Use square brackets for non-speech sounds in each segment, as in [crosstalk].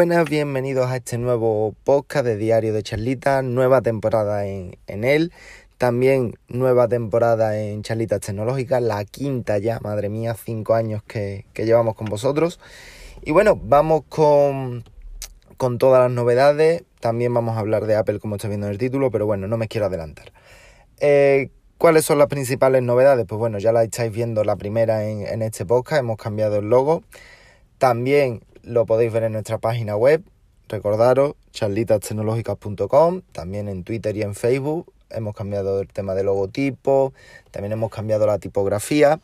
buenas, bienvenidos a este nuevo podcast de Diario de Charlita, nueva temporada en, él, también nueva temporada en Charlitas Tecnológicas, la quinta ya, madre mía, cinco años que, llevamos con vosotros. Y bueno, vamos con, todas las novedades, también vamos a hablar de Apple como está viendo en el título, pero bueno, no me quiero adelantar. Eh, ¿Cuáles son las principales novedades? Pues bueno, ya la estáis viendo la primera en, en este podcast, hemos cambiado el logo. También lo podéis ver en nuestra página web. Recordaros, charlitastecnológicas.com, también en Twitter y en Facebook. Hemos cambiado el tema de logotipo, también hemos cambiado la tipografía.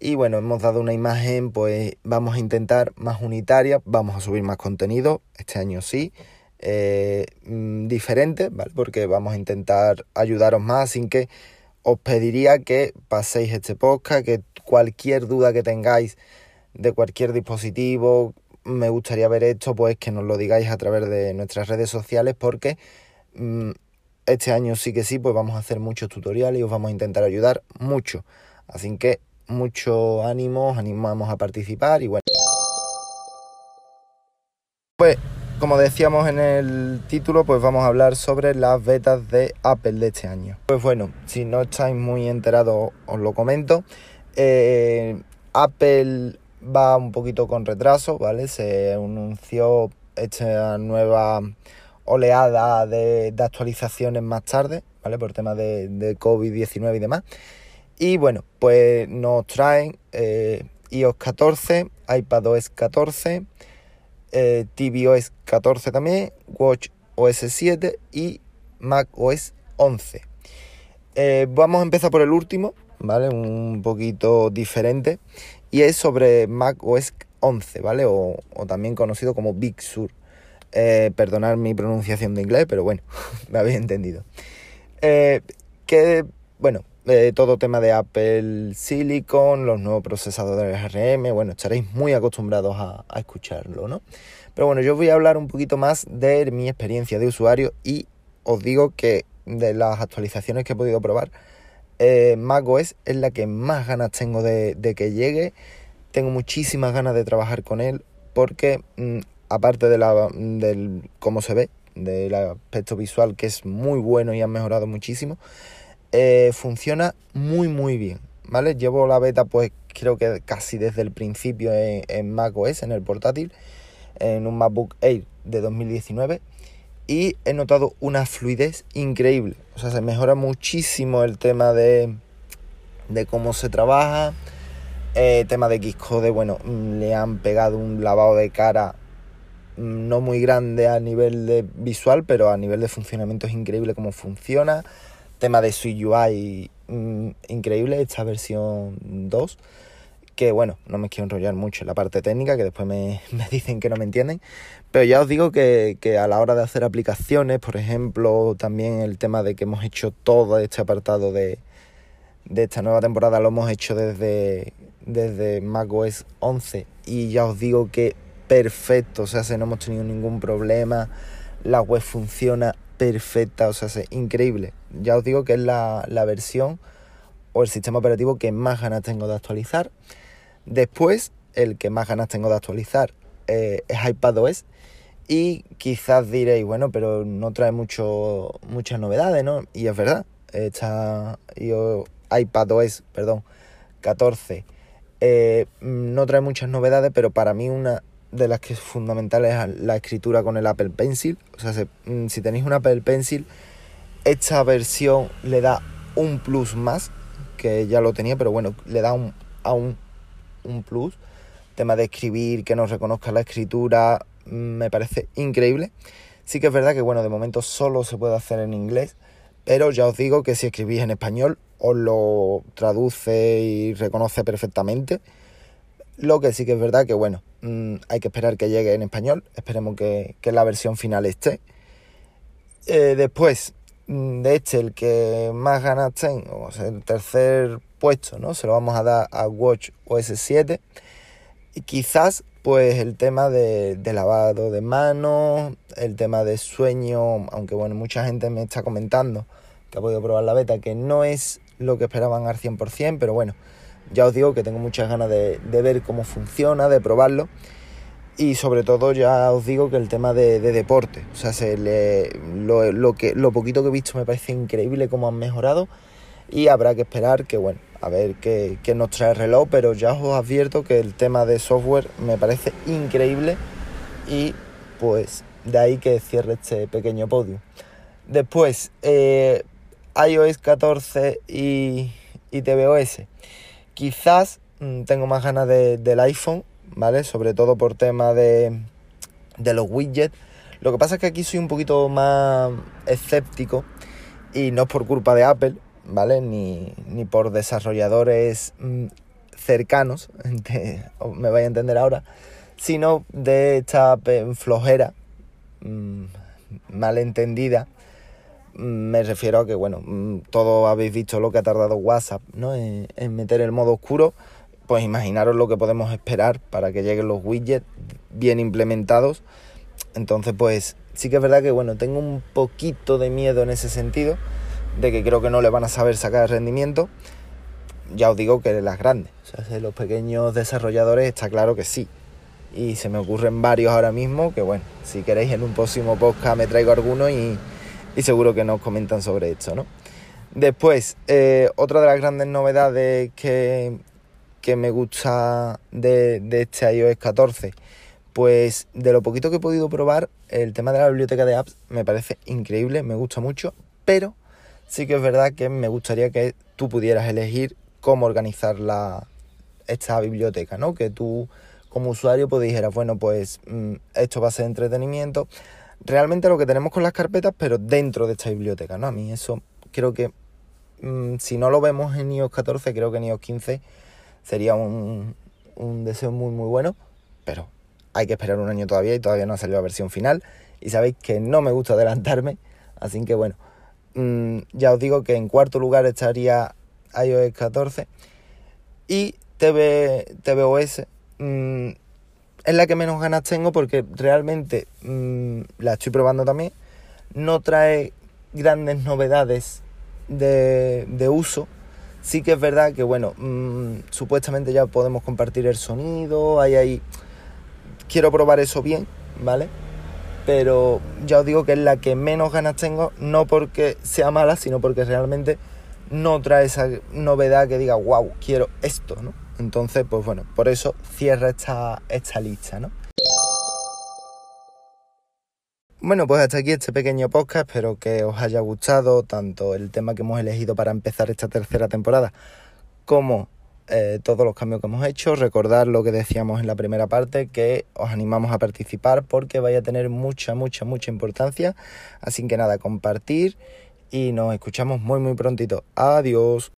Y bueno, hemos dado una imagen, pues vamos a intentar más unitaria, vamos a subir más contenido, este año sí, eh, mm, diferente, ¿vale? Porque vamos a intentar ayudaros más, sin que os pediría que paséis este podcast, que cualquier duda que tengáis de cualquier dispositivo, me gustaría ver esto, pues que nos lo digáis a través de nuestras redes sociales porque mm, este año sí que sí, pues vamos a hacer muchos tutoriales y os vamos a intentar ayudar mucho. Así que mucho ánimo, os animamos a participar y bueno. Pues como decíamos en el título, pues vamos a hablar sobre las betas de Apple de este año. Pues bueno, si no estáis muy enterados, os lo comento. Eh, Apple va un poquito con retraso, ¿vale? Se anunció esta nueva oleada de, actualizaciones más tarde, ¿vale? Por tema de, COVID-19 y demás. Y bueno, pues nos traen eh, iOS 14, iPadOS 14, eh, tvOS 14 también, WatchOS 7 y macOS 11. Eh, vamos a empezar por el último, ¿vale? Un poquito diferente y es sobre Mac OS 11, ¿vale? O, también conocido como Big Sur. Eh, perdonad mi pronunciación de inglés, pero bueno, [laughs] me habéis entendido. Eh, que, bueno, eh, todo tema de Apple Silicon, los nuevos procesadores RM, bueno, estaréis muy acostumbrados a escucharlo, ¿no? Pero bueno, yo voy a hablar un poquito más de mi experiencia de usuario y os digo que de las actualizaciones que he podido probar, eh, macOS es la que más ganas tengo de, que llegue. Tengo muchísimas ganas de trabajar con él porque mm, aparte de la, del cómo se ve, del aspecto visual que es muy bueno y ha mejorado muchísimo, eh, funciona muy muy bien. ¿Vale? Llevo la beta pues creo que casi desde el principio en, en macOS, en el portátil, en un MacBook Air de 2019 y he notado una fluidez increíble. O sea, se mejora muchísimo el tema de, de cómo se trabaja. Eh, tema de Xcode, bueno, mm, le han pegado un lavado de cara mm, no muy grande a nivel de visual, pero a nivel de funcionamiento es increíble cómo funciona. Tema de su UI, mm, increíble, esta versión 2 que bueno, no me quiero enrollar mucho en la parte técnica, que después me, [laughs] dicen que no me entienden, pero ya os digo que, a la hora de hacer aplicaciones, por ejemplo, también el tema de que hemos hecho todo este apartado de, esta nueva temporada, lo hemos hecho desde, desde macOS 11 y ya os digo que perfecto, o sea, no hemos tenido ningún problema, la web funciona perfecta, o sea, es increíble. Ya os digo que es la, la versión o el sistema operativo que más ganas tengo de actualizar. Después, el que más ganas tengo de actualizar eh, es iPadOS. Y quizás diréis, bueno, pero no trae mucho, muchas novedades, ¿no? Y es verdad, está iPadOS, perdón, 14. Eh, no trae muchas novedades, pero para mí una de las que es fundamental es la escritura con el Apple Pencil. O sea, mm, si tenéis un Apple Pencil, esta versión le da un plus más, que ya lo tenía, pero bueno, le da un, aún un plus. Tema de escribir, que nos reconozca la escritura, me parece increíble. Sí que es verdad que, bueno, de momento solo se puede hacer en inglés, pero ya os digo que si escribís en español, os lo traduce y reconoce perfectamente. Lo que sí que es verdad que, bueno, mm, hay que esperar que llegue en español. Esperemos que, la versión final esté. Eh, después mm, de este, el que más ganas tengo, o el tercer puesto, ¿no? Se lo vamos a dar a Watch OS 7. Y quizás, pues, el tema de, lavado de manos, el tema de sueño, aunque bueno, mucha gente me está comentando que ha podido probar la beta, que no es lo que esperaban al 100%, pero bueno, ya os digo que tengo muchas ganas de, ver cómo funciona, de probarlo. y sobre todo ya os digo que el tema de, deporte, o sea, se le, lo, que, lo poquito que he visto me parece increíble cómo han mejorado y habrá que esperar que, bueno, a ver qué, nos trae el reloj, pero ya os advierto que el tema de software me parece increíble y pues de ahí que cierre este pequeño podio. Después, eh, iOS 14 y, y tvOS. Quizás mm, tengo más ganas del iPhone, ¿vale? Sobre todo por tema de, de los widgets. Lo que pasa es que aquí soy un poquito más escéptico y no es por culpa de Apple, ¿vale? Ni, por desarrolladores mm, cercanos, [laughs] me vaya a entender ahora, sino de esta flojera mm, malentendida. Mm, me refiero a que, bueno, todos habéis visto lo que ha tardado WhatsApp, ¿no? En, en meter el modo oscuro pues imaginaros lo que podemos esperar para que lleguen los widgets bien implementados. Entonces, pues sí que es verdad que, bueno, tengo un poquito de miedo en ese sentido, de que creo que no le van a saber sacar rendimiento. Ya os digo que las grandes, o sea, los pequeños desarrolladores está claro que sí. Y se me ocurren varios ahora mismo, que bueno, si queréis en un próximo podcast me traigo algunos y, seguro que nos comentan sobre esto, ¿no? Después, eh, otra de las grandes novedades que, que me gusta de, este iOS 14? Pues de lo poquito que he podido probar, el tema de la biblioteca de apps me parece increíble, me gusta mucho, pero sí que es verdad que me gustaría que tú pudieras elegir cómo organizar la, esta biblioteca, ¿no? Que tú como usuario pues dijeras, bueno, pues mm, esto va a ser entretenimiento. Realmente lo que tenemos con las carpetas, pero dentro de esta biblioteca, ¿no? A mí eso creo que mm, si no lo vemos en iOS 14, creo que en iOS 15 sería un, deseo muy muy bueno, pero hay que esperar un año todavía y todavía no ha salido la versión final. Y sabéis que no me gusta adelantarme, así que bueno, mm, ya os digo que en cuarto lugar estaría iOS 14 y TV, tvOS. Mm, es la que menos ganas tengo porque realmente mm, la estoy probando también. No trae grandes novedades de, de uso Sí que es verdad que, bueno, supuestamente ya podemos compartir el sonido, hay ahí... Quiero probar eso bien, ¿vale? Pero ya os digo que es la que menos ganas tengo, no porque sea mala, sino porque realmente no trae esa novedad que diga, wow, quiero esto, ¿no? Entonces, pues bueno, por eso cierra esta, esta lista, ¿no? Bueno, pues hasta aquí este pequeño podcast. Espero que os haya gustado tanto el tema que hemos elegido para empezar esta tercera temporada como eh, todos los cambios que hemos hecho. Recordar lo que decíamos en la primera parte, que os animamos a participar porque vaya a tener mucha, mucha, mucha importancia. Así que nada, compartir y nos escuchamos muy, muy prontito. Adiós.